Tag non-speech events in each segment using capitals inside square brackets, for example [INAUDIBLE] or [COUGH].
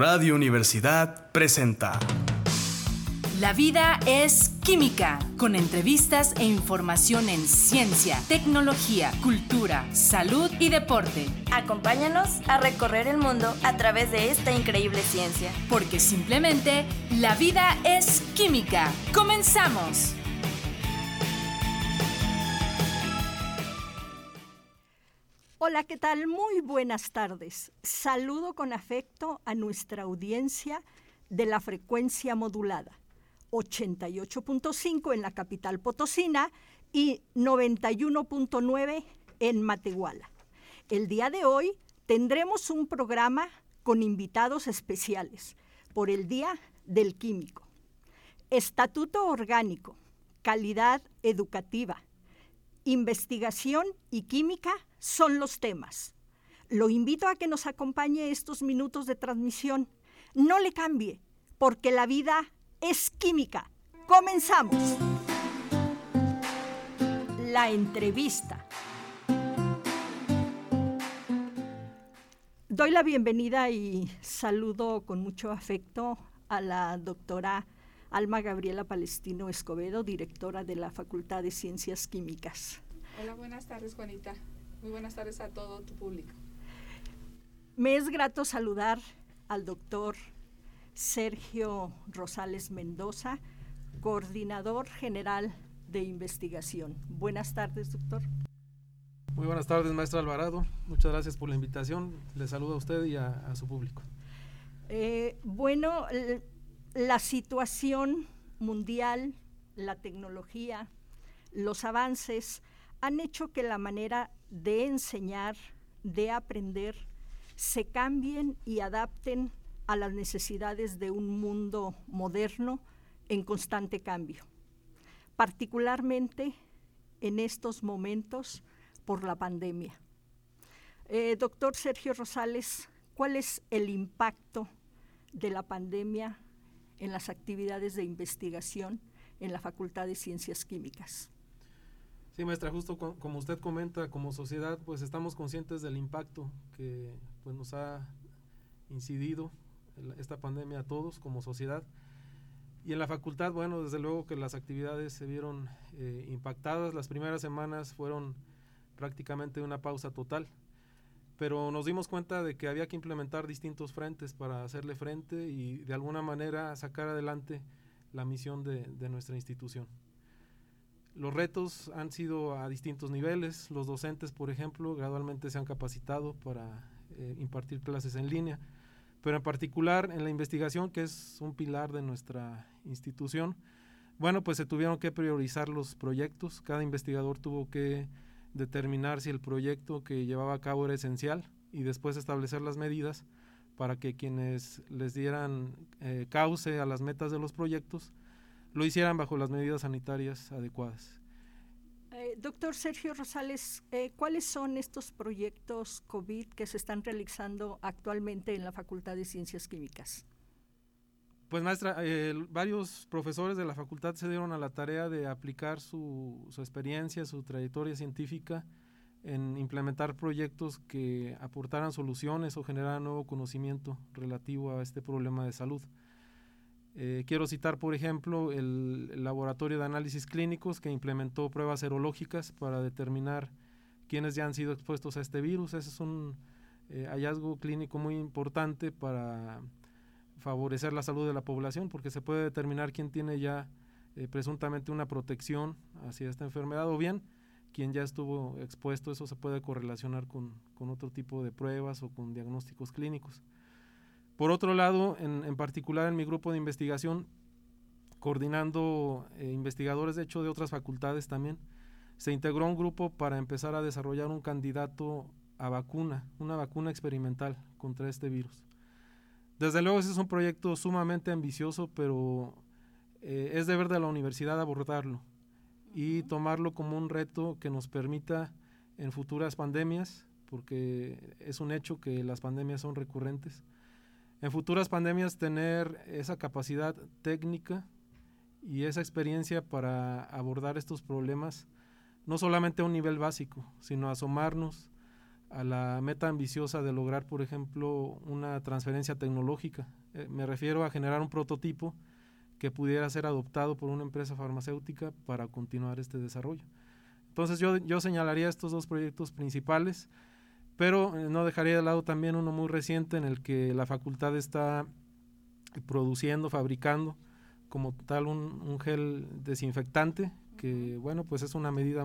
Radio Universidad presenta. La vida es química, con entrevistas e información en ciencia, tecnología, cultura, salud y deporte. Acompáñanos a recorrer el mundo a través de esta increíble ciencia. Porque simplemente la vida es química. ¡Comenzamos! Hola, ¿qué tal? Muy buenas tardes. Saludo con afecto a nuestra audiencia de la frecuencia modulada, 88.5 en la capital potosina y 91.9 en Matehuala. El día de hoy tendremos un programa con invitados especiales por el Día del Químico. Estatuto orgánico, calidad educativa, investigación y química son los temas. Lo invito a que nos acompañe estos minutos de transmisión. No le cambie, porque la vida es química. Comenzamos. La entrevista. Doy la bienvenida y saludo con mucho afecto a la doctora Alma Gabriela Palestino Escobedo, directora de la Facultad de Ciencias Químicas. Hola, buenas tardes, Juanita. Muy buenas tardes a todo tu público. Me es grato saludar al doctor Sergio Rosales Mendoza, coordinador general de investigación. Buenas tardes, doctor. Muy buenas tardes, maestra Alvarado. Muchas gracias por la invitación. Le saludo a usted y a, a su público. Eh, bueno, la situación mundial, la tecnología, los avances han hecho que la manera de enseñar, de aprender, se cambien y adapten a las necesidades de un mundo moderno en constante cambio, particularmente en estos momentos por la pandemia. Eh, doctor Sergio Rosales, ¿cuál es el impacto de la pandemia en las actividades de investigación en la Facultad de Ciencias Químicas? Sí, maestra, justo como usted comenta, como sociedad, pues estamos conscientes del impacto que pues, nos ha incidido esta pandemia a todos como sociedad. Y en la facultad, bueno, desde luego que las actividades se vieron eh, impactadas. Las primeras semanas fueron prácticamente una pausa total. Pero nos dimos cuenta de que había que implementar distintos frentes para hacerle frente y de alguna manera sacar adelante la misión de, nuestra institución. Los retos han sido a distintos niveles. Los docentes, por ejemplo, gradualmente se han capacitado para eh, impartir clases en línea, pero en particular en la investigación, que es un pilar de nuestra institución, bueno, pues se tuvieron que priorizar los proyectos. Cada investigador tuvo que determinar si el proyecto que llevaba a cabo era esencial y después establecer las medidas para que quienes les dieran eh, cauce a las metas de los proyectos lo hicieran bajo las medidas sanitarias adecuadas. Eh, doctor Sergio Rosales, eh, ¿cuáles son estos proyectos COVID que se están realizando actualmente en la Facultad de Ciencias Químicas? Pues maestra, eh, varios profesores de la facultad se dieron a la tarea de aplicar su, experiencia, su trayectoria científica en implementar proyectos que aportaran soluciones o generaran nuevo conocimiento relativo a este problema de salud. Eh, quiero citar, por ejemplo, el, el, laboratorio de análisis clínicos que implementó pruebas serológicas para determinar quiénes ya han sido expuestos a este virus. Ese es un eh, hallazgo clínico muy importante para favorecer la salud de la población porque se puede determinar quién tiene ya eh, presuntamente una protección hacia esta enfermedad o bien quien ya estuvo expuesto. Eso se puede correlacionar con, con otro tipo de pruebas o con diagnósticos clínicos. Por otro lado, en, en, particular en mi grupo de investigación, coordinando eh, investigadores, de hecho, de otras facultades también, se integró un grupo para empezar a desarrollar un candidato a vacuna, una vacuna experimental contra este virus. Desde luego, ese es un proyecto sumamente ambicioso, pero eh, es deber de la universidad abordarlo y tomarlo como un reto que nos permita en futuras pandemias, porque es un hecho que las pandemias son recurrentes, en futuras pandemias tener esa capacidad técnica y esa experiencia para abordar estos problemas, no solamente a un nivel básico, sino asomarnos a la meta ambiciosa de lograr, por ejemplo, una transferencia tecnológica. Eh, me refiero a generar un prototipo que pudiera ser adoptado por una empresa farmacéutica para continuar este desarrollo. Entonces yo, yo señalaría estos dos proyectos principales, pero eh, no dejaría de lado también uno muy reciente en el que la facultad está produciendo, fabricando como tal un, gel desinfectante, que bueno, pues es una medida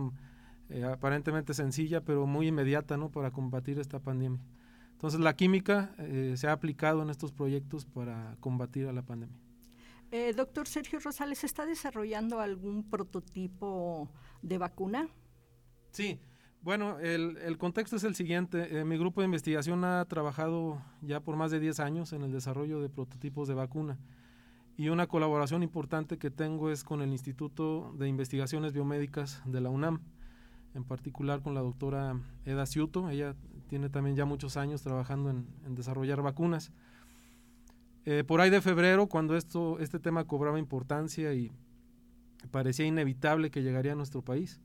eh, aparentemente sencilla, pero muy inmediata, ¿no? Para combatir esta pandemia. Entonces la química eh, se ha aplicado en estos proyectos para combatir a la pandemia. Eh, doctor Sergio Rosales, ¿está desarrollando algún prototipo de vacuna? Sí, bueno, el, el contexto es el siguiente. mi grupo de investigación ha trabajado ya por más de 10 años en el desarrollo de prototipos de vacuna. Y una colaboración importante que tengo es con el Instituto de Investigaciones Biomédicas de la UNAM, en particular con la doctora Eda Ciuto. Ella tiene también ya muchos años trabajando en, desarrollar vacunas. Eh, por ahí de febrero, cuando esto, este tema cobraba importancia y parecía inevitable que llegaría a nuestro país,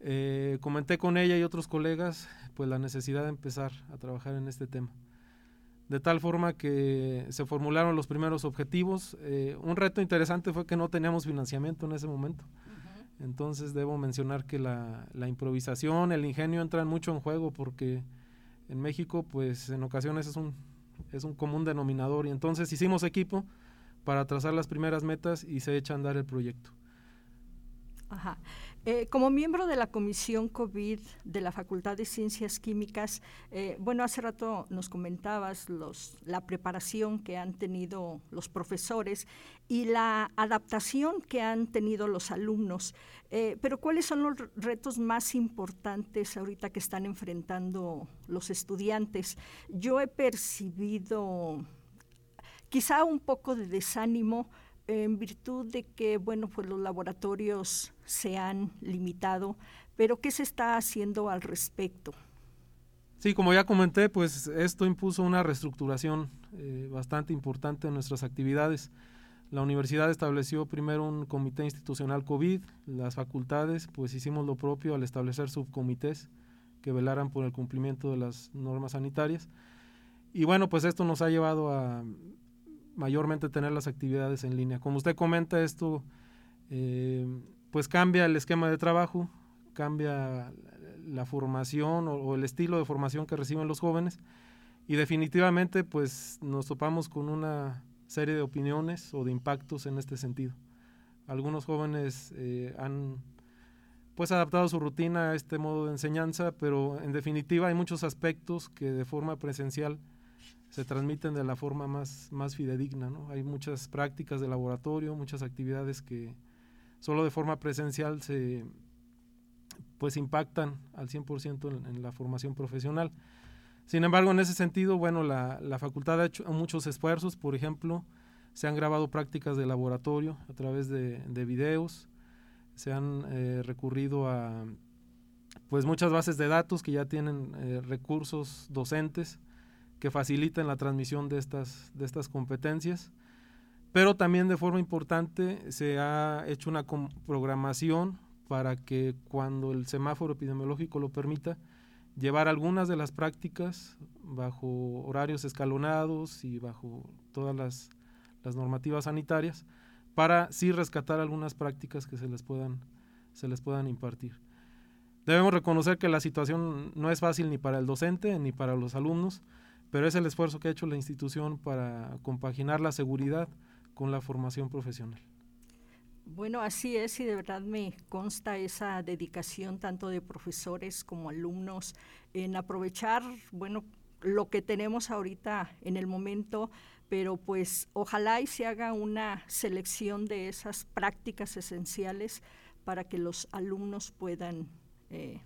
eh, comenté con ella y otros colegas pues la necesidad de empezar a trabajar en este tema de tal forma que se formularon los primeros objetivos. Eh, un reto interesante fue que no teníamos financiamiento en ese momento. Entonces debo mencionar que la, improvisación, el ingenio entran mucho en juego porque en México pues en ocasiones es un, es un común denominador y entonces hicimos equipo para trazar las primeras metas y se echa a andar el proyecto. Ajá. Eh, como miembro de la Comisión COVID de la Facultad de Ciencias Químicas, eh, bueno, hace rato nos comentabas la preparación que han tenido los profesores y la adaptación que han tenido los alumnos. Eh, pero ¿cuáles son los retos más importantes ahorita que están enfrentando los estudiantes? Yo he percibido quizá un poco de desánimo en virtud de que, bueno, pues los laboratorios se han limitado, pero ¿qué se está haciendo al respecto? Sí, como ya comenté, pues esto impuso una reestructuración eh, bastante importante en nuestras actividades. La universidad estableció primero un comité institucional COVID, las facultades pues hicimos lo propio al establecer subcomités que velaran por el cumplimiento de las normas sanitarias. Y bueno, pues esto nos ha llevado a mayormente tener las actividades en línea. Como usted comenta, esto eh, pues cambia el esquema de trabajo, cambia la formación o, el estilo de formación que reciben los jóvenes y definitivamente pues nos topamos con una serie de opiniones o de impactos en este sentido. Algunos jóvenes eh, han pues adaptado su rutina a este modo de enseñanza, pero en definitiva hay muchos aspectos que de forma presencial se transmiten de la forma más, más fidedigna. ¿no? Hay muchas prácticas de laboratorio, muchas actividades que solo de forma presencial se pues impactan al 100% en, en la formación profesional. Sin embargo, en ese sentido, bueno, la, la, facultad ha hecho muchos esfuerzos, por ejemplo, se han grabado prácticas de laboratorio a través de, de videos, se han eh, recurrido a pues muchas bases de datos que ya tienen eh, recursos docentes que faciliten la transmisión de estas, de estas competencias. Pero también de forma importante se ha hecho una programación para que cuando el semáforo epidemiológico lo permita, llevar algunas de las prácticas bajo horarios escalonados y bajo todas las, normativas sanitarias para sí rescatar algunas prácticas que se les puedan, se les puedan impartir. Debemos reconocer que la situación no es fácil ni para el docente ni para los alumnos, pero es el esfuerzo que ha hecho la institución para compaginar la seguridad con la formación profesional. Bueno, así es y de verdad me consta esa dedicación tanto de profesores como alumnos en aprovechar, bueno, lo que tenemos ahorita en el momento, pero pues ojalá y se haga una selección de esas prácticas esenciales para que los alumnos puedan eh,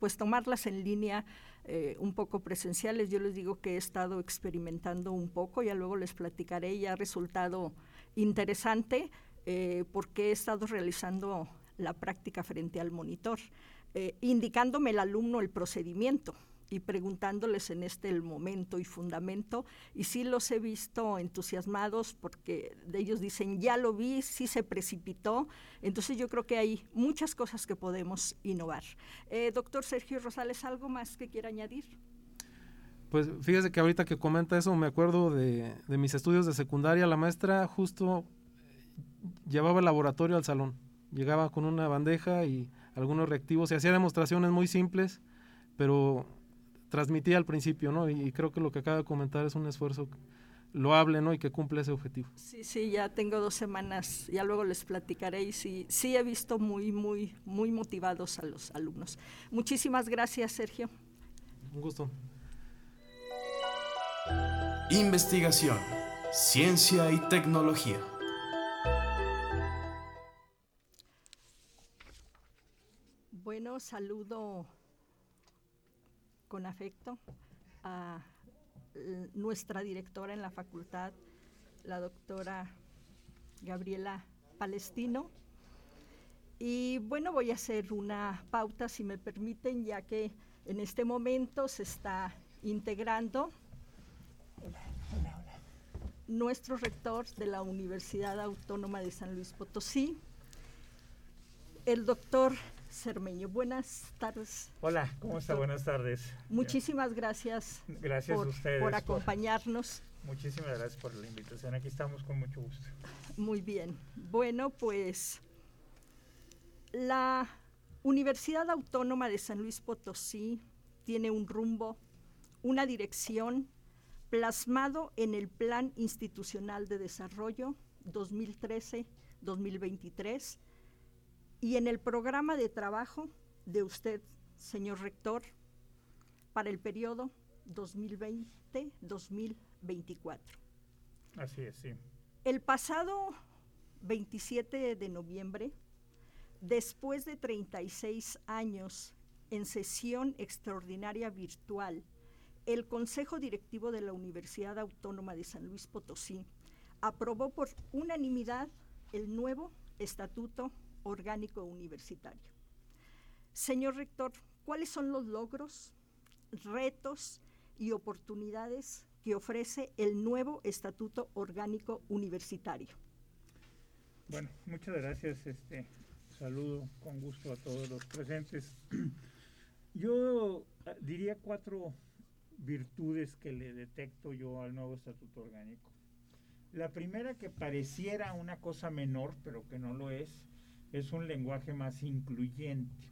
pues tomarlas en línea eh, un poco presenciales. Yo les digo que he estado experimentando un poco, ya luego les platicaré, y ha resultado interesante eh, porque he estado realizando la práctica frente al monitor, eh, indicándome el alumno el procedimiento, y preguntándoles en este el momento y fundamento y sí los he visto entusiasmados porque de ellos dicen ya lo vi, sí se precipitó, entonces yo creo que hay muchas cosas que podemos innovar. Eh, doctor Sergio Rosales, ¿algo más que quiera añadir? Pues fíjese que ahorita que comenta eso me acuerdo de, de mis estudios de secundaria, la maestra justo llevaba el laboratorio al salón, llegaba con una bandeja y algunos reactivos y hacía demostraciones muy simples, pero transmitía al principio, ¿no? Y, creo que lo que acaba de comentar es un esfuerzo loable, ¿no? Y que cumple ese objetivo. Sí, sí, ya tengo dos semanas, ya luego les platicaré y sí, sí he visto muy, muy, muy motivados a los alumnos. Muchísimas gracias, Sergio. Un gusto. Investigación, ciencia y tecnología. Bueno, saludo con afecto a nuestra directora en la facultad, la doctora Gabriela Palestino. Y bueno, voy a hacer una pauta, si me permiten, ya que en este momento se está integrando nuestro rector de la Universidad Autónoma de San Luis Potosí, el doctor Cermeño. Buenas tardes. Hola, ¿cómo está? Buenas tardes. Muchísimas gracias, gracias por, a ustedes por acompañarnos. muchísimas gracias por la invitación. Aquí estamos con mucho gusto. Muy bien. Bueno, pues la Universidad Autónoma de San Luis Potosí tiene un rumbo, una dirección plasmado en el Plan Institucional de Desarrollo 2013-2023 y en el programa de trabajo de usted, señor rector, para el periodo 2020-2024. Así es, sí. El pasado 27 de noviembre, después de 36 años en sesión extraordinaria virtual, el Consejo Directivo de la Universidad Autónoma de San Luis Potosí aprobó por unanimidad el nuevo Estatuto orgánico universitario. Señor rector, ¿cuáles son los logros, retos y oportunidades que ofrece el nuevo Estatuto Orgánico Universitario? Bueno, muchas gracias. Este saludo con gusto a todos los presentes. [CLEARS THROAT] Yo ah, diría cuatro virtudes que le detecto yo al nuevo Estatuto Orgánico. La primera que pareciera una cosa menor, pero que no lo es, es un lenguaje más incluyente.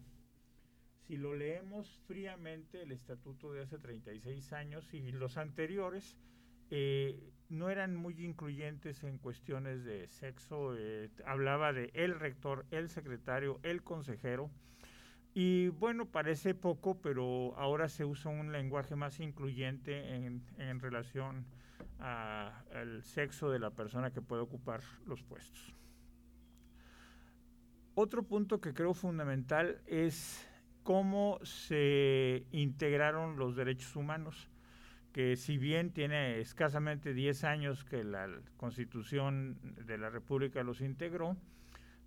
Si lo leemos fríamente, el estatuto de hace 36 años y los anteriores eh, no eran muy incluyentes en cuestiones de sexo. Eh, hablaba de el rector, el secretario, el consejero. Y bueno, parece poco, pero ahora se usa un lenguaje más incluyente en, en relación al sexo de la persona que puede ocupar los puestos. Otro punto que creo fundamental es cómo se integraron los derechos humanos, que si bien tiene escasamente 10 años que la Constitución de la República los integró,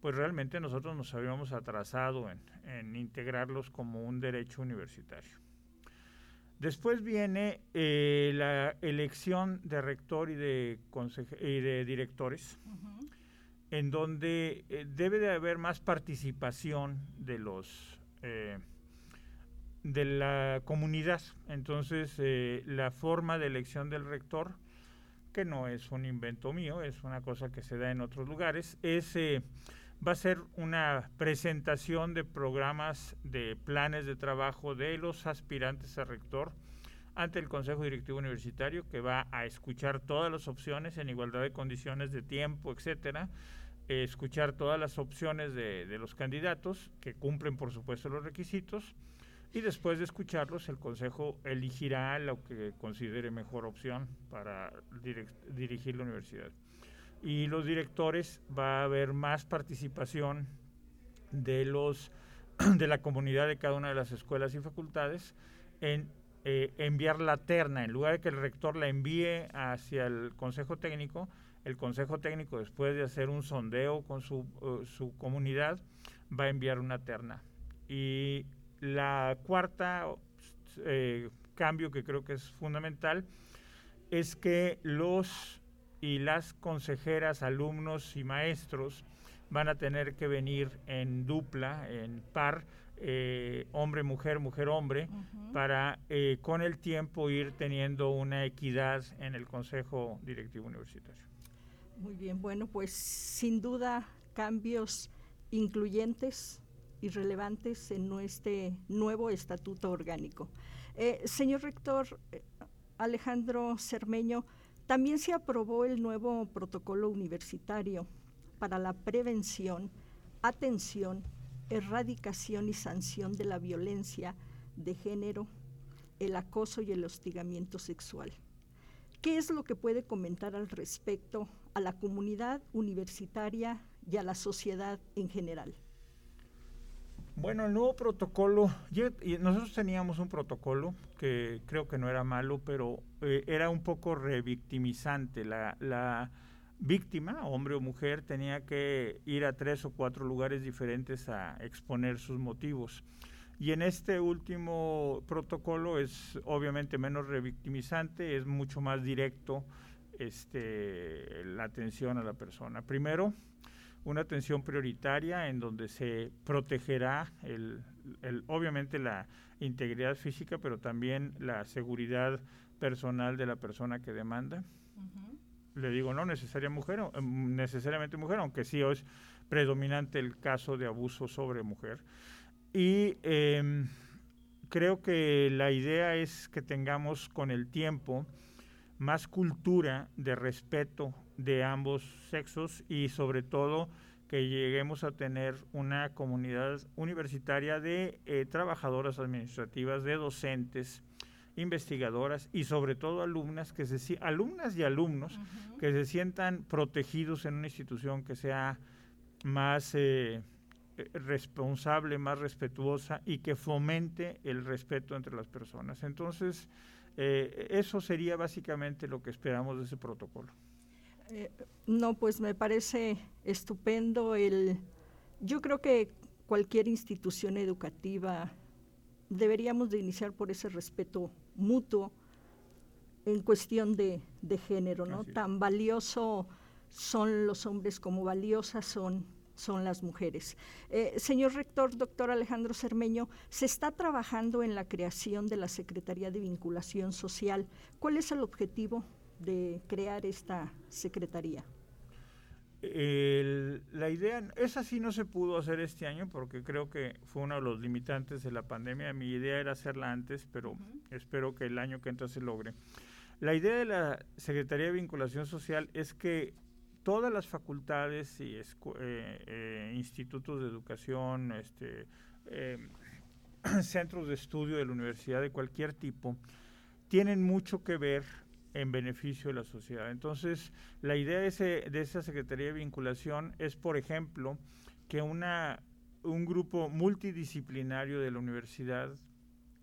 pues realmente nosotros nos habíamos atrasado en, integrarlos como un derecho universitario. Después viene eh, la elección de rector y de, y de directores en donde eh, debe de haber más participación de los eh, de la comunidad. Entonces, eh, la forma de elección del rector, que no es un invento mío, es una cosa que se da en otros lugares, es va a ser una presentación de programas de planes de trabajo de los aspirantes a rector ante el Consejo Directivo Universitario que va a escuchar todas las opciones en igualdad de condiciones de tiempo, etcétera, escuchar todas las opciones de, los candidatos que cumplen por supuesto los requisitos y después de escucharlos el consejo elegirá lo que considere mejor opción para dirigir la universidad. Y los directores va a haber más participación de los [CLEARS THROAT] de la comunidad de cada una de las escuelas y facultades en eh, enviar la terna en lugar de que el rector la envíe hacia el consejo técnico el Consejo Técnico, después de hacer un sondeo con su, uh, su comunidad, va a enviar una terna. Y la cuarta eh, cambio que creo que es fundamental es que los y las consejeras, alumnos y maestros van a tener que venir en dupla, en par, eh, hombre, mujer, mujer, hombre, para eh, con el tiempo ir teniendo una equidad en el Consejo Directivo Universitario. Muy bien, bueno, pues sin duda cambios incluyentes y relevantes en nuestro nuevo estatuto orgánico. Eh, señor rector Alejandro Cermeño, también se aprobó el nuevo protocolo universitario para la prevención, atención erradicación y sanción de la violencia de género, el acoso y el hostigamiento sexual. ¿Qué es lo que puede comentar al respecto a la comunidad universitaria y a la sociedad en general? Bueno, el nuevo protocolo, nosotros teníamos un protocolo que creo que no era malo, pero eh, era un poco revictimizante. La, la, víctima, hombre o mujer, tenía que ir a tres o cuatro lugares diferentes a exponer sus motivos. Y en este último protocolo es obviamente menos revictimizante, es mucho más directo este, la atención a la persona. Primero, una atención prioritaria en donde se protegerá el, obviamente la integridad física, pero también la seguridad personal de la persona que demanda le digo no necesaria mujer, em, necesariamente mujer, aunque sí es predominante el caso de abuso sobre mujer. Y em, creo que la idea es que tengamos con el tiempo más cultura de respeto de ambos sexos y sobre todo que lleguemos a tener una comunidad universitaria de eh, trabajadoras administrativas, de docentes, investigadoras y sobre todo alumnas que se alumnas y alumnos que se sientan protegidos en una institución que sea más eh, eh, responsable, más respetuosa y que fomente el respeto entre las personas. Entonces, eh, eso sería básicamente lo que esperamos de ese protocolo. no, pues me parece estupendo el. Yo creo que cualquier institución educativa deberíamos de iniciar por ese respeto mutuo en cuestión de, género, ¿no? Tan valioso son los hombres como valiosas son, son las mujeres. Eh, señor rector, doctor Alejandro Cermeño, se está trabajando en la creación de la Secretaría de Vinculación Social. ¿Cuál es el objetivo de crear esta secretaría? La idea, esa sí no se pudo hacer este año porque creo que fue uno de los limitantes de la pandemia. Mi idea era hacerla antes, pero espero que el año que entra se logre. La idea de la Secretaría de Vinculación Social es que todas las facultades y eh, eh, institutos de educación, este, em, [CLEARS THROAT] centros de estudio de la universidad de cualquier tipo, tienen mucho que ver en beneficio de la sociedad. Entonces, la idea de, ese, de esa Secretaría de Vinculación es, por ejemplo, que una, un grupo multidisciplinario de la universidad,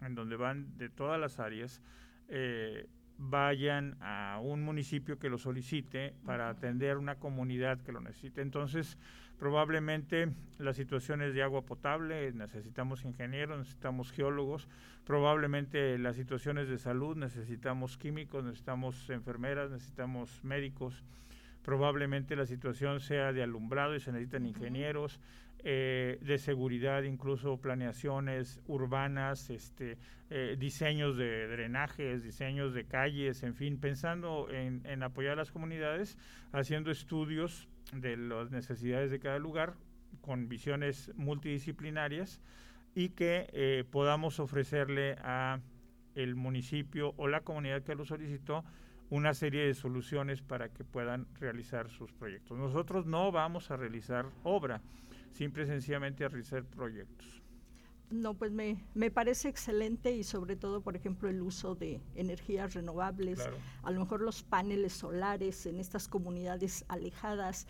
en donde van de todas las áreas, eh, vayan a un municipio que lo solicite para atender una comunidad que lo necesite. Entonces, probablemente las situaciones de agua potable, necesitamos ingenieros, necesitamos geólogos, probablemente las situaciones de salud, necesitamos químicos, necesitamos enfermeras, necesitamos médicos, probablemente la situación sea de alumbrado y se necesitan ingenieros, eh, de seguridad, incluso planeaciones urbanas, este, eh, diseños de drenajes, diseños de calles, en fin, pensando en, en apoyar a las comunidades, haciendo estudios de las necesidades de cada lugar con visiones multidisciplinarias y que eh, podamos ofrecerle a el municipio o la comunidad que lo solicitó una serie de soluciones para que puedan realizar sus proyectos. Nosotros no vamos a realizar obra, simple y sencillamente a realizar proyectos. No, pues me, me, parece excelente y sobre todo, por ejemplo, el uso de energías renovables, a lo mejor los paneles solares en estas comunidades alejadas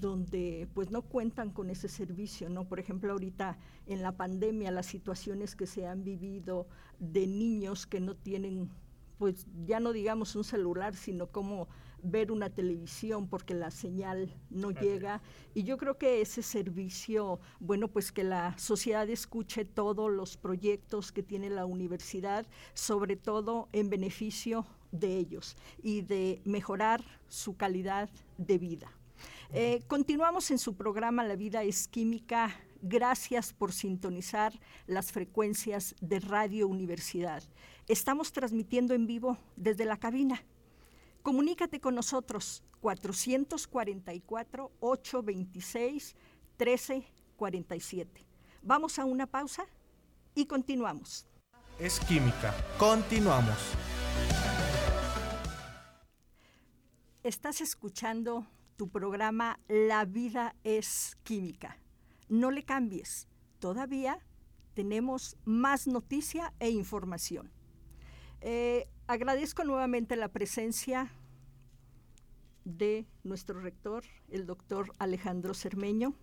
donde pues no cuentan con ese servicio, ¿no? Por ejemplo, ahorita en la pandemia las situaciones que se han vivido de niños que no tienen pues ya no digamos un celular, sino cómo ver una televisión porque la señal no llega. Y yo creo que ese servicio, bueno, pues que la sociedad escuche todos los proyectos que tiene la universidad, sobre todo en beneficio de ellos y de mejorar su calidad de vida. Eh, continuamos en su programa La vida es química. Gracias por sintonizar las frecuencias de Radio Universidad. Estamos transmitiendo en vivo desde la cabina. Comunícate con nosotros 444-826-1347. Vamos a una pausa y continuamos. Es química. Continuamos. Estás escuchando tu programa La vida es química. No le cambies. Todavía tenemos más noticia e información. Eh, agradezco nuevamente la presencia de nuestro rector, el doctor Alejandro Cermeño.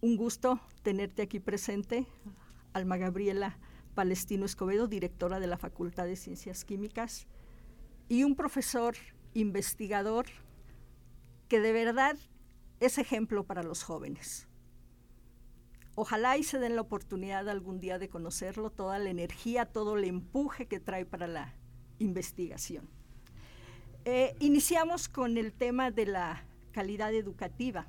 Un gusto tenerte aquí presente, Alma Gabriela Palestino Escobedo, directora de la Facultad de Ciencias Químicas, y un profesor investigador que de verdad es ejemplo para los jóvenes. Ojalá y se den la oportunidad algún día de conocerlo, toda la energía, todo el empuje que trae para la investigación. Eh, iniciamos con el tema de la calidad educativa.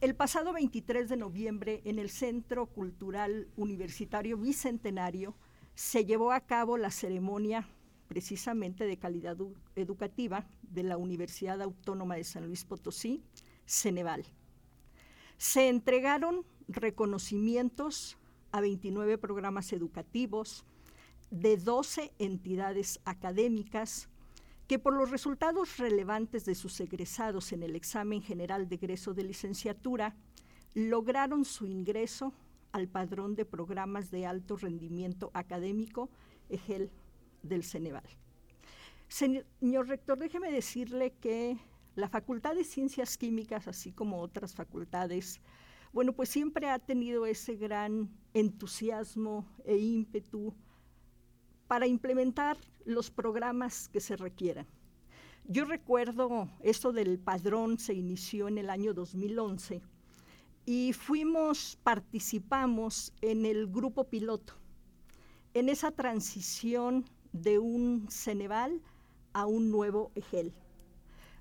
El pasado 23 de noviembre, en el Centro Cultural Universitario Bicentenario, se llevó a cabo la ceremonia precisamente de calidad educativa de la Universidad Autónoma de San Luis Potosí, Ceneval. Se entregaron reconocimientos a 29 programas educativos de 12 entidades académicas que por los resultados relevantes de sus egresados en el examen general de egreso de licenciatura lograron su ingreso al padrón de programas de alto rendimiento académico EGEL del Ceneval. Señor rector, déjeme decirle que la Facultad de Ciencias Químicas, así como otras facultades, bueno, pues siempre ha tenido ese gran entusiasmo e ímpetu para implementar los programas que se requieran. Yo recuerdo esto del padrón se inició en el año 2011 y fuimos, participamos en el grupo piloto, en esa transición de un Ceneval a un nuevo EGEL.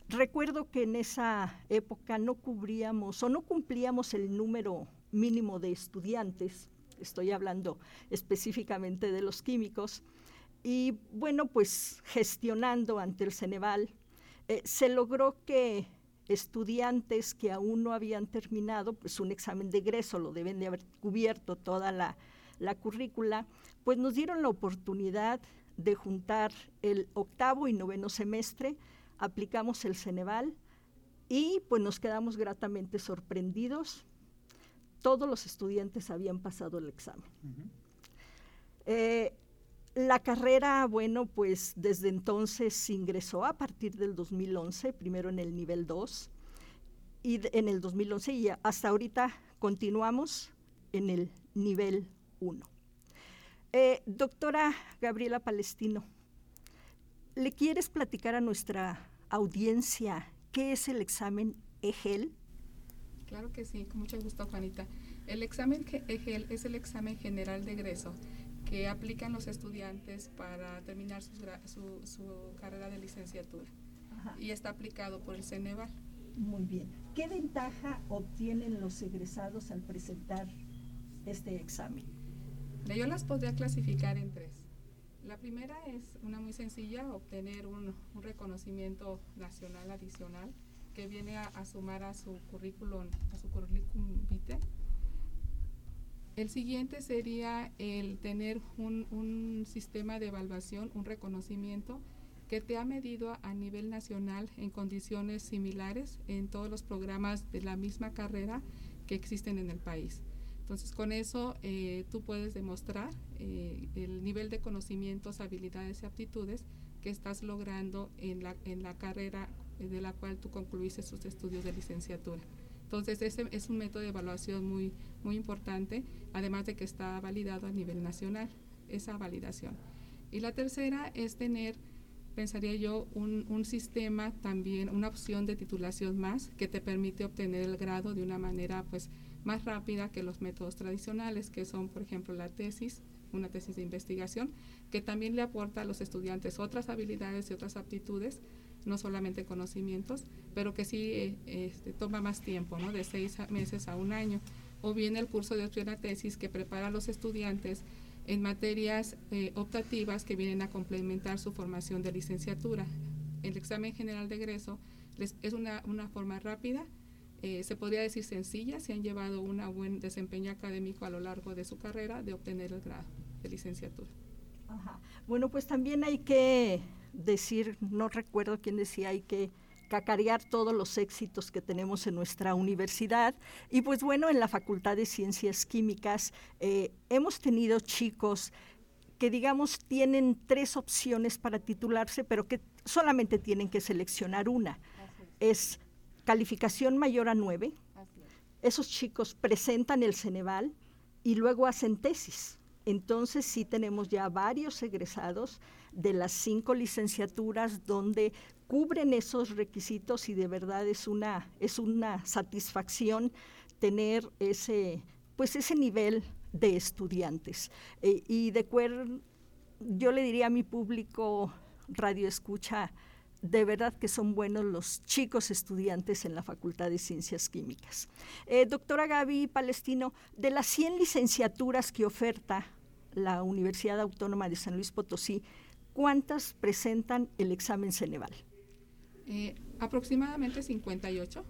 Recuerdo que en esa época no cubríamos o no cumplíamos el número mínimo de estudiantes, estoy hablando específicamente de los químicos, y bueno, pues gestionando ante el Ceneval, eh, se logró que estudiantes que aún no habían terminado, pues un examen de egreso, lo deben de haber cubierto toda la, la currícula, pues nos dieron la oportunidad de juntar el octavo y noveno semestre, aplicamos el Ceneval y pues nos quedamos gratamente sorprendidos. Todos los estudiantes habían pasado el examen. Eh, la carrera, bueno, pues desde entonces ingresó a partir del 2011, primero en el nivel 2 y en el 2011 y hasta ahorita continuamos en el nivel 1. Eh, doctora Gabriela Palestino, ¿le quieres platicar a nuestra audiencia qué es el examen EGEL? Claro que sí, con mucho gusto, Juanita. El examen EGEL es el examen general de egreso que aplican los estudiantes para terminar su, carrera de licenciatura y está aplicado por el Ceneval. Muy bien. ¿Qué ventaja obtienen los egresados al presentar este examen? Yo las podría clasificar en tres. La primera es una muy sencilla, obtener un, reconocimiento nacional adicional que viene a, sumar a su currículum, a su currículum vitae. El siguiente sería el tener un, un, sistema de evaluación, un reconocimiento que te ha medido a nivel nacional en condiciones similares en todos los programas de la misma carrera que existen en el país. Entonces, con eso eh, tú puedes demostrar eh, el nivel de conocimientos, habilidades y aptitudes que estás logrando en la, en la carrera de la cual tú concluiste sus estudios de licenciatura. Entonces, ese es un método de evaluación muy, muy importante, además de que está validado a nivel nacional, esa validación. Y la tercera es tener pensaría yo, un, un, sistema también, una opción de titulación más que te permite obtener el grado de una manera pues más rápida que los métodos tradicionales, que son, por ejemplo, la tesis, una tesis de investigación, que también le aporta a los estudiantes otras habilidades y otras aptitudes, no solamente conocimientos, pero que sí eh, este, toma más tiempo, ¿no? de seis meses a un año. O bien el curso de opción a tesis que prepara a los estudiantes en materias eh, optativas que vienen a complementar su formación de licenciatura. El examen general de egreso es una, una forma rápida, eh, se podría decir sencilla, si han llevado un buen desempeño académico a lo largo de su carrera de obtener el grado de licenciatura. Bueno, pues también hay que decir, no recuerdo quién decía, hay que cacarear todos los éxitos que tenemos en nuestra universidad. Y pues bueno, en la Facultad de Ciencias Químicas eh, hemos tenido chicos que digamos tienen tres opciones para titularse, pero que solamente tienen que seleccionar una. Es calificación mayor a nueve. Esos chicos presentan el Ceneval y luego hacen tesis. Entonces sí tenemos ya varios egresados de las cinco licenciaturas donde cubren esos requisitos y de verdad es una, es una satisfacción tener ese, pues ese nivel de estudiantes. Eh, y de acuerdo, yo le diría a mi público radio escucha, de verdad que son buenos los chicos estudiantes en la Facultad de Ciencias Químicas. Eh, doctora Gaby Palestino, de las 100 licenciaturas que oferta la Universidad Autónoma de San Luis Potosí, ¿cuántas presentan el examen Ceneval? Eh, aproximadamente 58,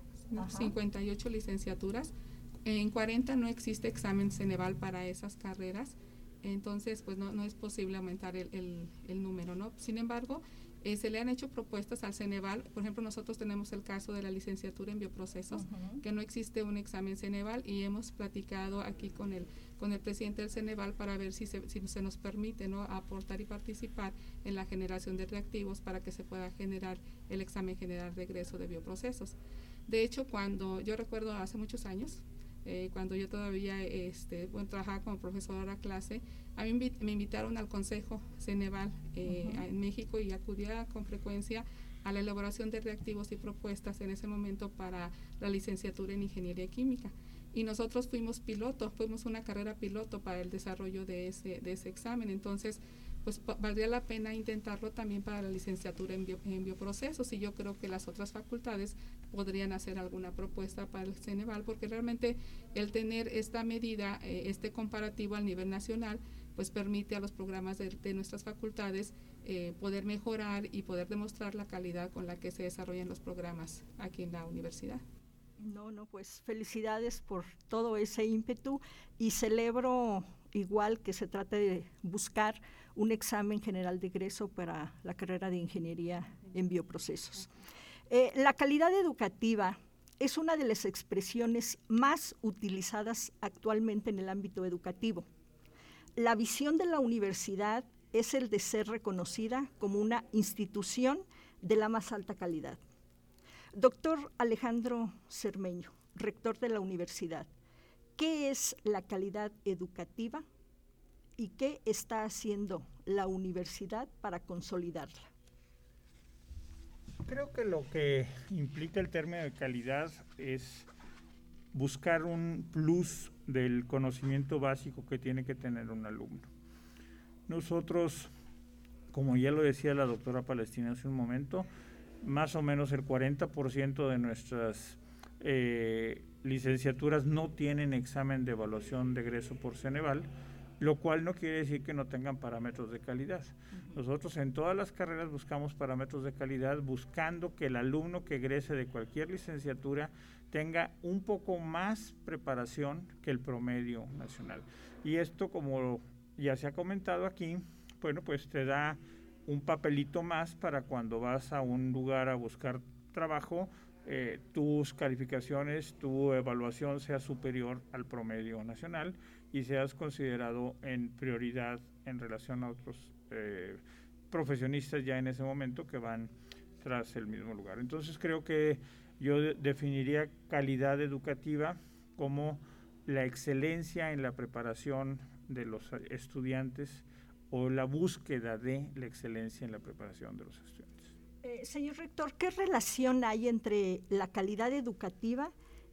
58 licenciaturas. En 40 no existe examen Ceneval para esas carreras, entonces pues no, no es posible aumentar el, el, el número, ¿no? Sin embargo, eh, se le han hecho propuestas al Ceneval. Por ejemplo, nosotros tenemos el caso de la licenciatura en bioprocesos, que no existe un examen Ceneval y hemos platicado aquí con el, con el presidente del Ceneval para ver si se, si se nos permite ¿no? aportar y participar en la generación de reactivos para que se pueda generar el examen general de egreso de bioprocesos. De hecho, cuando yo recuerdo hace muchos años, eh, cuando yo todavía este, bueno, trabajaba como profesora a clase, a mí me invitaron al Consejo Ceneval eh, en México y acudía con frecuencia a la elaboración de reactivos y propuestas en ese momento para la licenciatura en Ingeniería Química. Y nosotros fuimos piloto, fuimos una carrera piloto para el desarrollo de ese, de ese examen. Entonces, pues valdría la pena intentarlo también para la licenciatura en, bioprocesos y yo creo que las otras facultades podrían hacer alguna propuesta para el Ceneval porque realmente el tener esta medida, eh, este comparativo al nivel nacional, pues permite a los programas de, nuestras facultades eh, poder mejorar y poder demostrar la calidad con la que se desarrollan los programas aquí en la universidad. No, no, pues felicidades por todo ese ímpetu y celebro igual que se trate de buscar un examen general de egreso para la carrera de ingeniería en bioprocesos. Eh, la calidad educativa es una de las expresiones más utilizadas actualmente en el ámbito educativo. La visión de la universidad es el de ser reconocida como una institución de la más alta calidad. Doctor Alejandro Cermeño, rector de la universidad, ¿qué es la calidad educativa y qué está haciendo la universidad para consolidarla? Creo que lo que implica el término de calidad es buscar un plus del conocimiento básico que tiene que tener un alumno. Nosotros, como ya lo decía la doctora Palestina hace un momento, más o menos el 40% de nuestras eh, licenciaturas no tienen examen de evaluación de egreso por Ceneval, lo cual no quiere decir que no tengan parámetros de calidad. Nosotros en todas las carreras buscamos parámetros de calidad buscando que el alumno que egrese de cualquier licenciatura tenga un poco más preparación que el promedio nacional. Y esto, como ya se ha comentado aquí, bueno, pues te da un papelito más para cuando vas a un lugar a buscar trabajo, eh, tus calificaciones, tu evaluación sea superior al promedio nacional y seas considerado en prioridad en relación a otros eh, profesionistas ya en ese momento que van tras el mismo lugar. Entonces creo que yo definiría calidad educativa como la excelencia en la preparación de los estudiantes o la búsqueda de la excelencia en la preparación de los estudiantes. Eh, señor rector, ¿qué relación hay entre la calidad educativa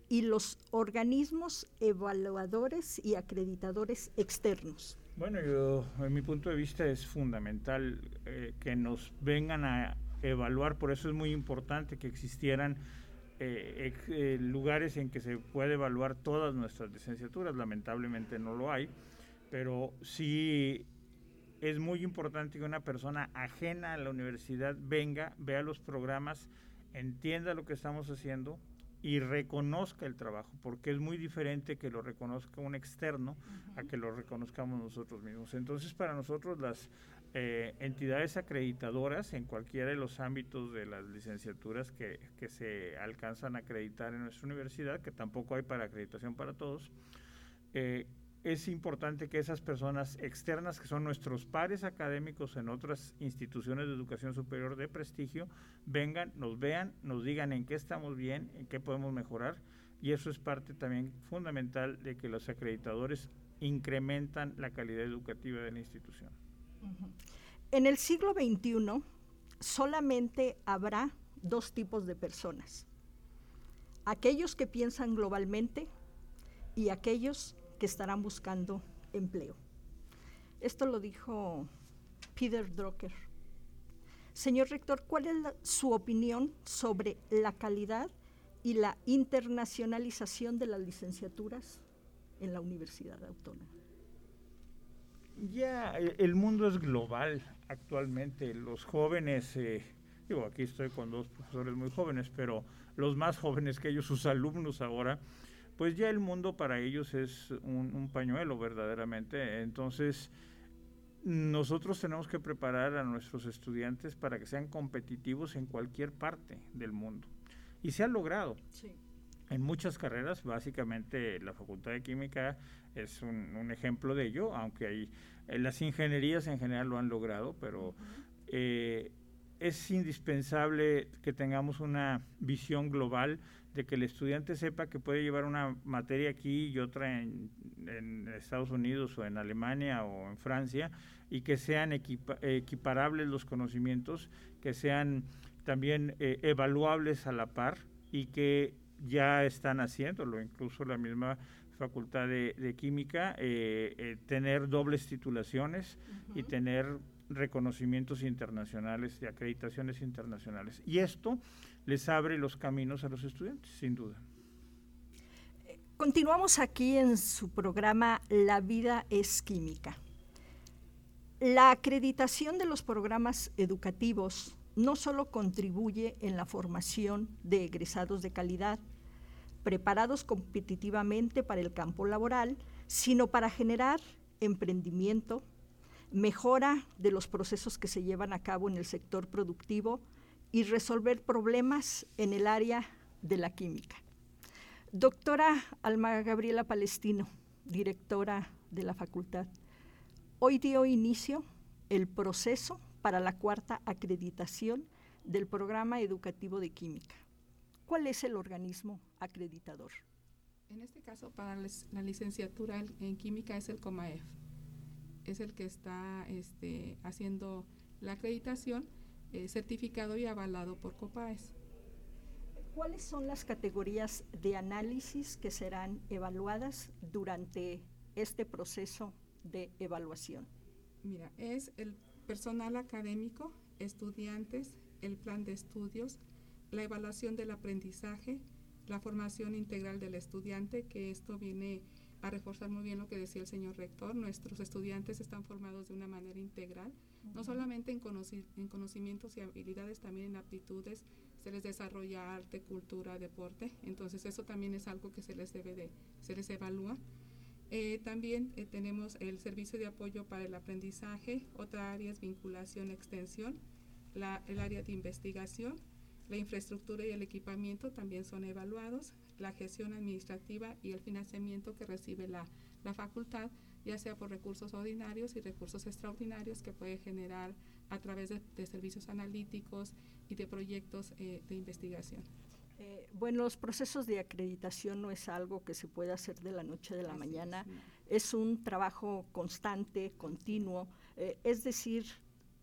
y los organismos evaluadores y acreditadores externos? Bueno, yo, en mi punto de vista es fundamental eh, que nos vengan a evaluar, por eso es muy importante que existieran eh, lugares en que se puede evaluar todas nuestras licenciaturas, lamentablemente no lo hay, pero sí es muy importante que una persona ajena a la universidad venga, vea los programas, entienda lo que estamos haciendo y reconozca el trabajo, porque es muy diferente que lo reconozca un externo a que lo reconozcamos nosotros mismos. Entonces, para nosotros las eh, entidades acreditadoras en cualquiera de los ámbitos de las licenciaturas que, que, se alcanzan a acreditar en nuestra universidad, que tampoco hay para acreditación para todos, eh, es importante que esas personas externas, que son nuestros pares académicos en otras instituciones de educación superior de prestigio, vengan, nos vean, nos digan en qué estamos bien, en qué podemos mejorar, y eso es parte también fundamental de que los acreditadores incrementan la calidad educativa de la institución. En el siglo XXI solamente habrá dos tipos de personas. Aquellos que piensan globalmente y aquellos que estarán buscando empleo. Esto lo dijo Peter Drucker. Señor rector, ¿cuál es su opinión sobre la calidad y la internacionalización de las licenciaturas en la Universidad Autónoma? Ya eh, el mundo es global actualmente. Los jóvenes, eh, digo, aquí estoy con dos profesores muy jóvenes, pero los más jóvenes que ellos, sus alumnos ahora, pues ya el mundo para ellos es un, pañuelo verdaderamente. Entonces, nosotros tenemos que preparar a nuestros estudiantes para que sean competitivos en cualquier parte del mundo. Y se ha logrado. En muchas carreras, básicamente la Facultad de Química es un, ejemplo de ello, aunque hay, eh, las ingenierías en general lo han logrado, pero eh, es indispensable que tengamos una visión global de que el estudiante sepa que puede llevar una materia aquí y otra en, Estados Unidos o en Alemania o en Francia y que sean equiparables los conocimientos, que sean también eh, evaluables a la par y que ya están haciéndolo, incluso la misma Facultad de, Química, eh, eh, tener dobles titulaciones y tener reconocimientos internacionales y acreditaciones internacionales. Y esto les abre los caminos a los estudiantes, sin duda. Continuamos aquí en su programa La vida es química. La acreditación de los programas educativos no solo contribuye en la formación de egresados de calidad, preparados competitivamente para el campo laboral, sino para generar emprendimiento, mejora de los procesos que se llevan a cabo en el sector productivo y resolver problemas en el área de la química. Doctora Alma Gabriela Palestino, directora de la facultad, hoy dio inicio el proceso para la cuarta acreditación del programa educativo de química. ¿Cuál es el organismo acreditador? En este caso, para la licenciatura en química es el COMAEF. Es el que está este, haciendo la acreditación, eh, certificado y avalado por COPAES. ¿Cuáles son las categorías de análisis que serán evaluadas durante este proceso de evaluación? Mira, es el personal académico, estudiantes, el plan de estudios, la evaluación del aprendizaje, la formación integral del estudiante, que esto viene a reforzar muy bien lo que decía el señor rector. Nuestros estudiantes están formados de una manera integral, no solamente en, en, conocimientos y habilidades, también en aptitudes. Se les desarrolla arte, cultura, deporte. Entonces eso también es algo que se les debe de, se les evalúa. Eh, también eh, tenemos el servicio de apoyo para el aprendizaje, otra área es vinculación, extensión, la, el área de investigación la infraestructura y el equipamiento también son evaluados, la gestión administrativa y el financiamiento que recibe la, facultad, ya sea por recursos ordinarios y recursos extraordinarios que puede generar a través de, servicios analíticos y de proyectos eh, de investigación. Eh, bueno, los procesos de acreditación no es algo que se pueda hacer de la noche a la mañana, es, un trabajo constante, continuo, Eh, es decir,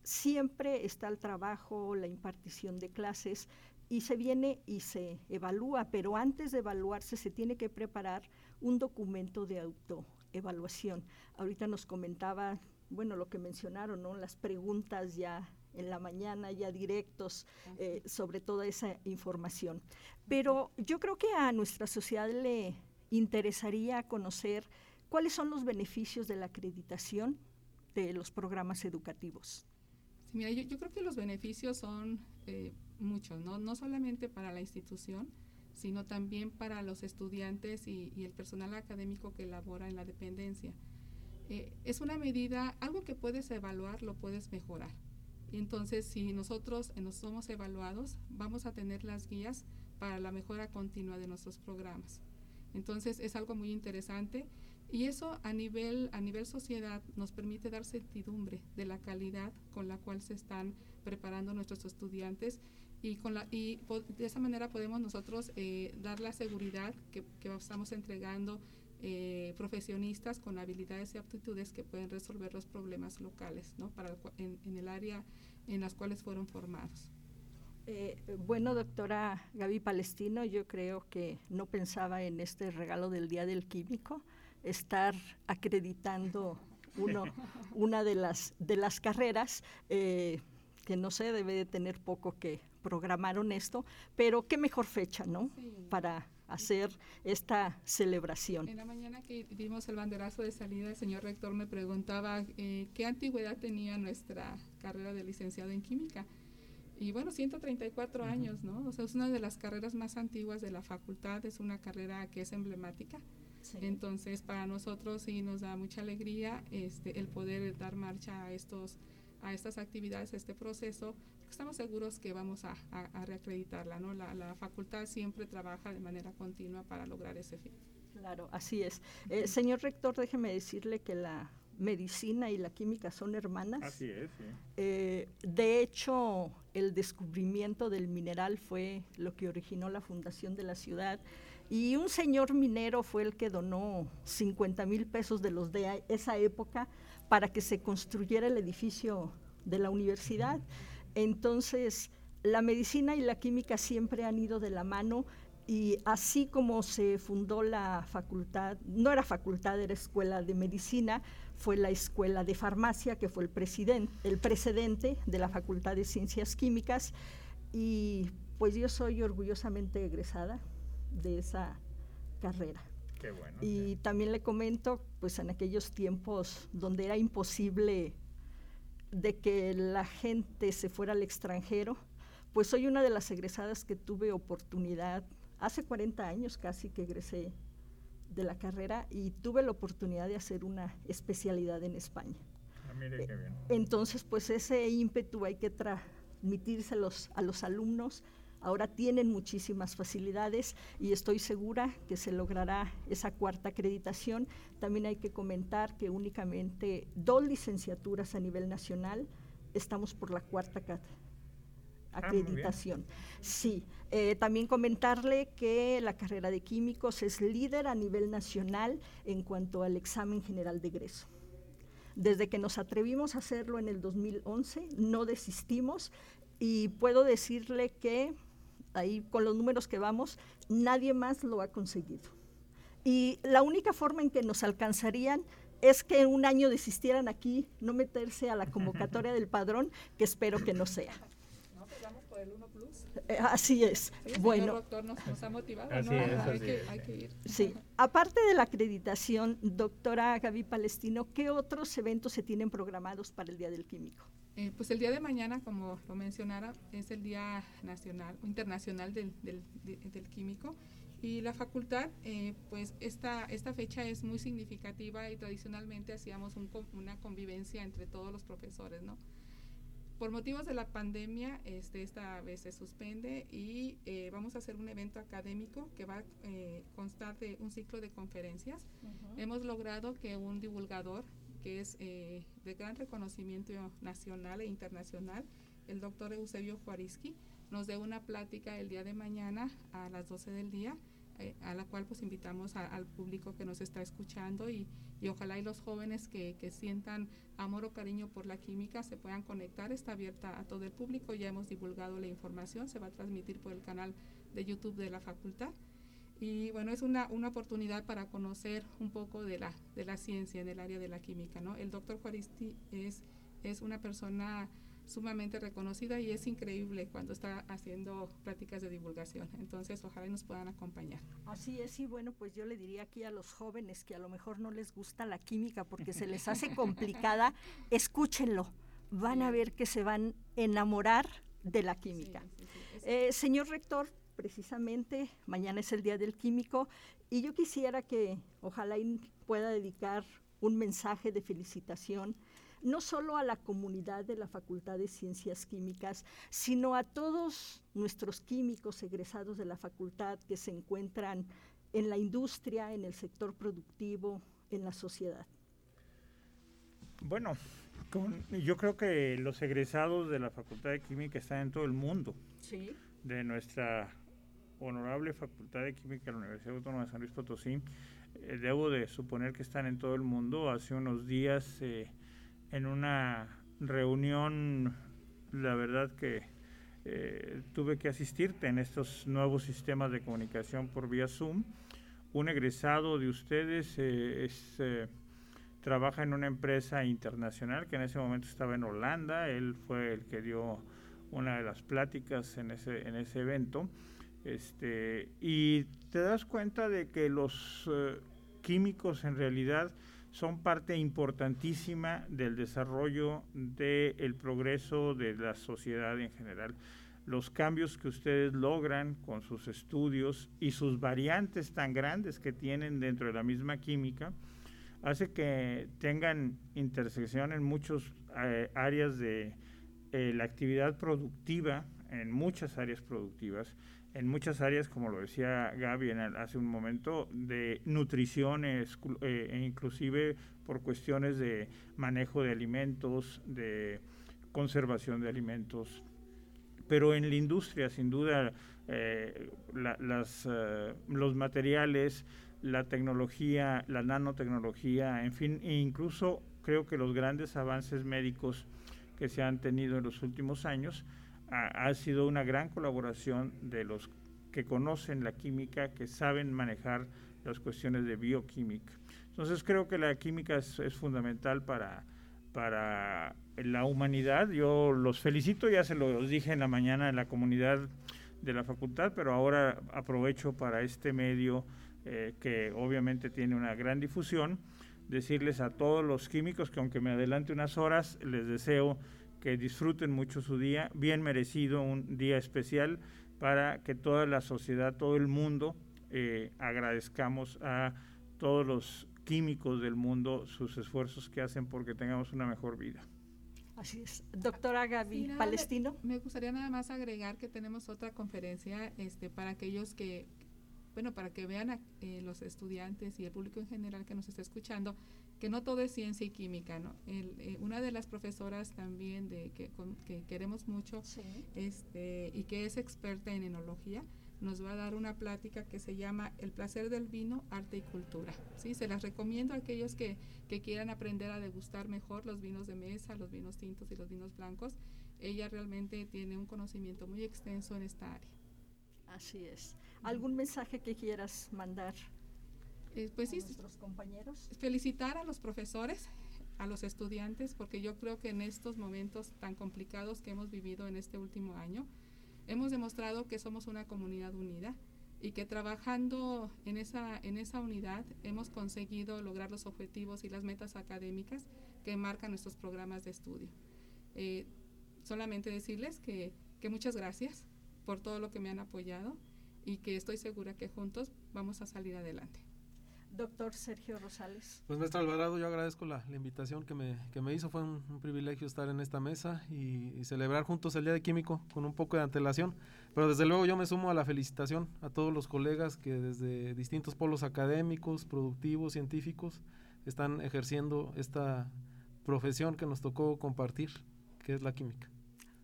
siempre está el trabajo, la impartición de clases y se viene y se evalúa, pero antes de evaluarse se tiene que preparar un documento de autoevaluación. Ahorita nos comentaba, bueno, lo que mencionaron, ¿no? Las preguntas ya en la mañana, ya directos eh, sobre toda esa información. Pero yo creo que a nuestra sociedad le interesaría conocer cuáles son los beneficios de la acreditación de los programas educativos. Sí, mira, yo, creo que los beneficios son eh, muchos, ¿no? no solamente para la institución, sino también para los estudiantes y, el personal académico que labora en la dependencia. Eh, es una medida, algo que puedes evaluar, lo puedes mejorar. Y entonces, si nosotros nos somos evaluados, vamos a tener las guías para la mejora continua de nuestros programas. Entonces, es algo muy interesante y eso a nivel, a nivel sociedad nos permite dar certidumbre de la calidad con la cual se están preparando nuestros estudiantes y, con la, y de esa manera podemos nosotros eh, dar la seguridad que, que estamos entregando eh, profesionistas con habilidades y aptitudes que pueden resolver los problemas locales ¿no? Para en, en, el área en las cuales fueron formados. Eh, bueno, doctora Gaby Palestino, yo creo que no pensaba en este regalo del Día del Químico, estar acreditando uno, [LAUGHS] una de las, de las carreras. Eh, que no sé, debe de tener poco que programaron esto, pero qué mejor fecha, ¿no? Para hacer esta celebración. En la mañana que vimos el banderazo de salida, el señor rector me preguntaba eh, qué antigüedad tenía nuestra carrera de licenciado en química. Y bueno, 134 años, ¿no? O sea, es una de las carreras más antiguas de la facultad, es una carrera que es emblemática. Entonces, para nosotros sí nos da mucha alegría este, el poder dar marcha a estos a estas actividades, a este proceso, estamos seguros que vamos a, reacreditarla. ¿no? La, facultad siempre trabaja de manera continua para lograr ese fin. Claro, así es. Eh, señor rector, déjeme decirle que la medicina y la química son hermanas. Así es. Eh, de hecho, el descubrimiento del mineral fue lo que originó la fundación de la ciudad. Y un señor minero fue el que donó 50 mil pesos de los de esa época para que se construyera el edificio de la universidad. Entonces, la medicina y la química siempre han ido de la mano y así como se fundó la facultad, no era facultad, era escuela de medicina, fue la escuela de farmacia que fue el, presidente, el precedente de la facultad de ciencias químicas y pues yo soy orgullosamente egresada de esa carrera y también le comento, pues en aquellos tiempos donde era imposible de que la gente se fuera al extranjero, pues soy una de las egresadas que tuve oportunidad, hace 40 años casi que egresé de la carrera y tuve la oportunidad de hacer una especialidad en España. Ah, entonces, pues ese ímpetu hay que transmitírselos a los alumnos Ahora tienen muchísimas facilidades y estoy segura que se logrará esa cuarta acreditación. También hay que comentar que únicamente dos licenciaturas a nivel nacional estamos por la cuarta ah, acreditación. sí, eh, también comentarle que la carrera de químicos es líder a nivel nacional en cuanto al examen general de egreso. Desde que nos atrevimos a hacerlo en el 2011, no desistimos y puedo decirle que ahí con los números que vamos, nadie más lo ha conseguido. Y la única forma en que nos alcanzarían es que un año desistieran aquí, no meterse a la convocatoria del padrón, que espero que no sea. [LAUGHS] No, pues vamos por el 1 Plus. Eh, así es. bueno. Doctor nos, ha motivado, así ¿no? Es, hay, que, hay, que, ir. Sí. Aparte de la acreditación, doctora Gaby Palestino, ¿qué otros eventos se tienen programados para el Día del Químico? Eh, pues el día de mañana, como lo mencionara, es el Día Nacional o Internacional del, del, del Químico y la facultad, eh, pues esta, esta fecha es muy significativa y tradicionalmente hacíamos un, una convivencia entre todos los profesores, ¿no? Por motivos de la pandemia, este, esta vez se suspende y eh, vamos a hacer un evento académico que va a constar de un ciclo de conferencias. Hemos logrado que un divulgador que es eh, de gran reconocimiento nacional e internacional, el doctor Eusebio Juariski, nos dé una plática el día de mañana a las 12 del día eh, a la cual pues invitamos al público que nos está escuchando y, y ojalá y los jóvenes que, que, sientan amor o cariño por la química se puedan conectar, está abierta a todo el público, ya hemos divulgado la información, se va a transmitir por el canal de YouTube de la facultad y bueno, es una, una oportunidad para conocer un poco de la, de la ciencia en el área de la química, ¿no? El doctor Juaristi es, es una persona sumamente reconocida y es increíble cuando está haciendo prácticas de divulgación. Entonces, ojalá nos puedan acompañar. Así es, y bueno, pues yo le diría aquí a los jóvenes que a lo mejor no les gusta la química porque se les hace complicada, [LAUGHS] escúchenlo. Van a ver que se van a enamorar de la química. eh, señor rector, precisamente mañana es el Día del Químico y yo quisiera que ojalá pueda dedicar un mensaje de felicitación no solo a la comunidad de la Facultad de Ciencias Químicas, sino a todos nuestros químicos egresados de la facultad que se encuentran en la industria, en el sector productivo, en la sociedad. Bueno, yo creo que los egresados de la Facultad de Química están en todo el mundo. Sí. De nuestra honorable Facultad de Química de la Universidad Autónoma de San Luis Potosí. Eh, debo de suponer que están en todo el mundo. Hace unos días, eh, en una reunión, la verdad que eh, tuve que asistirte en estos nuevos sistemas de comunicación por vía Zoom. Un egresado de ustedes es, trabaja en una empresa internacional que en ese momento estaba en Holanda. Él fue el que dio una de las pláticas en ese, en ese evento este, y te das cuenta de que los eh, químicos en realidad son parte importantísima del desarrollo del progreso de la sociedad en general. Los cambios que ustedes logran con sus estudios y sus variantes tan grandes que tienen dentro de la misma química, hace que tengan intersección en muchas eh, áreas de eh, la actividad productiva, en muchas áreas productivas, en muchas áreas, como lo decía Gaby hace un momento, de nutrición eh, e inclusive por cuestiones de manejo de alimentos, de conservación de alimentos. Pero en la industria, sin duda, eh, las, eh, los materiales, la tecnología, la nanotecnología, en fin, e incluso creo que los grandes avances médicos que se han tenido en los últimos años, ha, sido una gran colaboración de los que conocen la química, que saben manejar las cuestiones de bioquímica. Entonces creo que la química es, fundamental para, para la humanidad. Yo los felicito, ya se los dije en la mañana en la comunidad de la facultad, pero ahora aprovecho para este medio eh, que obviamente tiene una gran difusión, decirles a todos los químicos que aunque me adelante unas horas, les deseo que disfruten mucho su día, bien merecido, un día especial para que toda la sociedad, todo el mundo, eh, agradezcamos a todos los químicos del mundo sus esfuerzos que hacen porque tengamos una mejor vida. Así es. Doctora Gaby Palestino. Me, gustaría nada más agregar que tenemos otra conferencia este, para aquellos que, bueno, para que vean a eh, los estudiantes y el público en general que nos está escuchando, que no todo es ciencia y química, ¿no? Eh, una de las profesoras también de que, queremos mucho este, y que es experta en enología, nos va a dar una plática que se llama El placer del vino, arte y cultura. ¿sí? Se las recomiendo a aquellos que, que quieran aprender a degustar mejor los vinos de mesa, los vinos tintos y los vinos blancos. Ella realmente tiene un conocimiento muy extenso en esta área. Así es. ¿Algún mensaje que quieras mandar eh, pues sí, nuestros compañeros. Felicitar a los profesores, a los estudiantes, porque yo creo que en estos momentos tan complicados que hemos vivido en este último año, hemos demostrado que somos una comunidad unida y que trabajando en esa, en esa unidad hemos conseguido lograr los objetivos y las metas académicas que marcan nuestros programas de estudio. Eh, solamente decirles que, que muchas gracias por todo lo que me han apoyado y que estoy segura que juntos vamos a salir adelante. Doctor Sergio Rosales. Pues maestra Alvarado, yo agradezco la, invitación que me, que me, hizo. Fue un, privilegio estar en esta mesa y, celebrar juntos el Día de Químico con un poco de antelación. Pero desde luego yo me sumo a la felicitación a todos los colegas que desde distintos polos académicos, productivos, científicos, están ejerciendo esta profesión que nos tocó compartir, que es la química.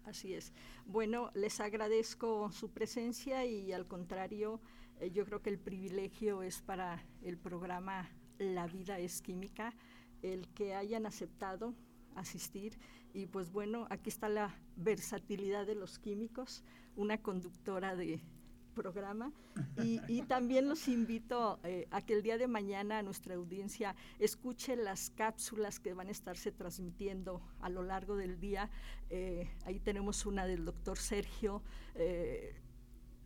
Así es. Bueno, les agradezco su presencia y al contrario, eh, yo creo que el privilegio es para el programa La vida es química, el que hayan aceptado asistir y pues bueno, aquí está la versatilidad de los químicos, una conductora de programa y, también los invito eh, a que el día de mañana nuestra audiencia escuche las cápsulas que van a estarse transmitiendo a lo largo del día. Eh, ahí tenemos una del doctor Sergio. Eh,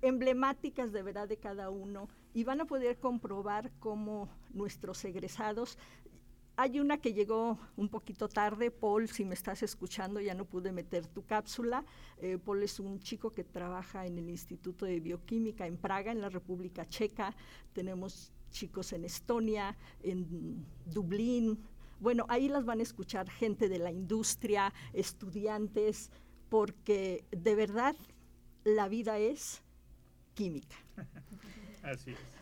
emblemáticas de verdad de cada uno y van a poder comprobar cómo nuestros egresados hay una que llegó un poquito tarde, Paul, si me estás escuchando, ya no pude meter tu cápsula. Eh, Paul es un chico que trabaja en el Instituto de Bioquímica en Praga, en la República Checa. Tenemos chicos en Estonia, en Dublín. Bueno, ahí las van a escuchar gente de la industria, estudiantes, porque de verdad la vida es química. [LAUGHS] Así es.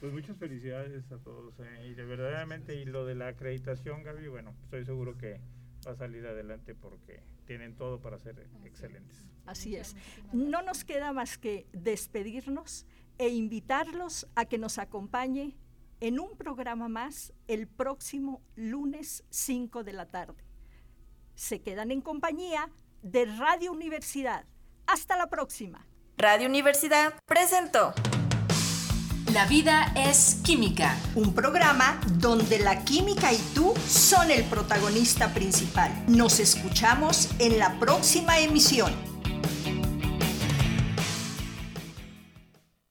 Pues muchas felicidades a todos. Eh, y de verdaderamente, y lo de la acreditación, Gaby, bueno, estoy seguro que va a salir adelante porque tienen todo para ser excelentes. Así es. No nos queda más que despedirnos e invitarlos a que nos acompañe en un programa más el próximo lunes 5 de la tarde. Se quedan en compañía de Radio Universidad. Hasta la próxima. Radio Universidad presentó. La vida es química. Un programa donde la química y tú son el protagonista principal. Nos escuchamos en la próxima emisión.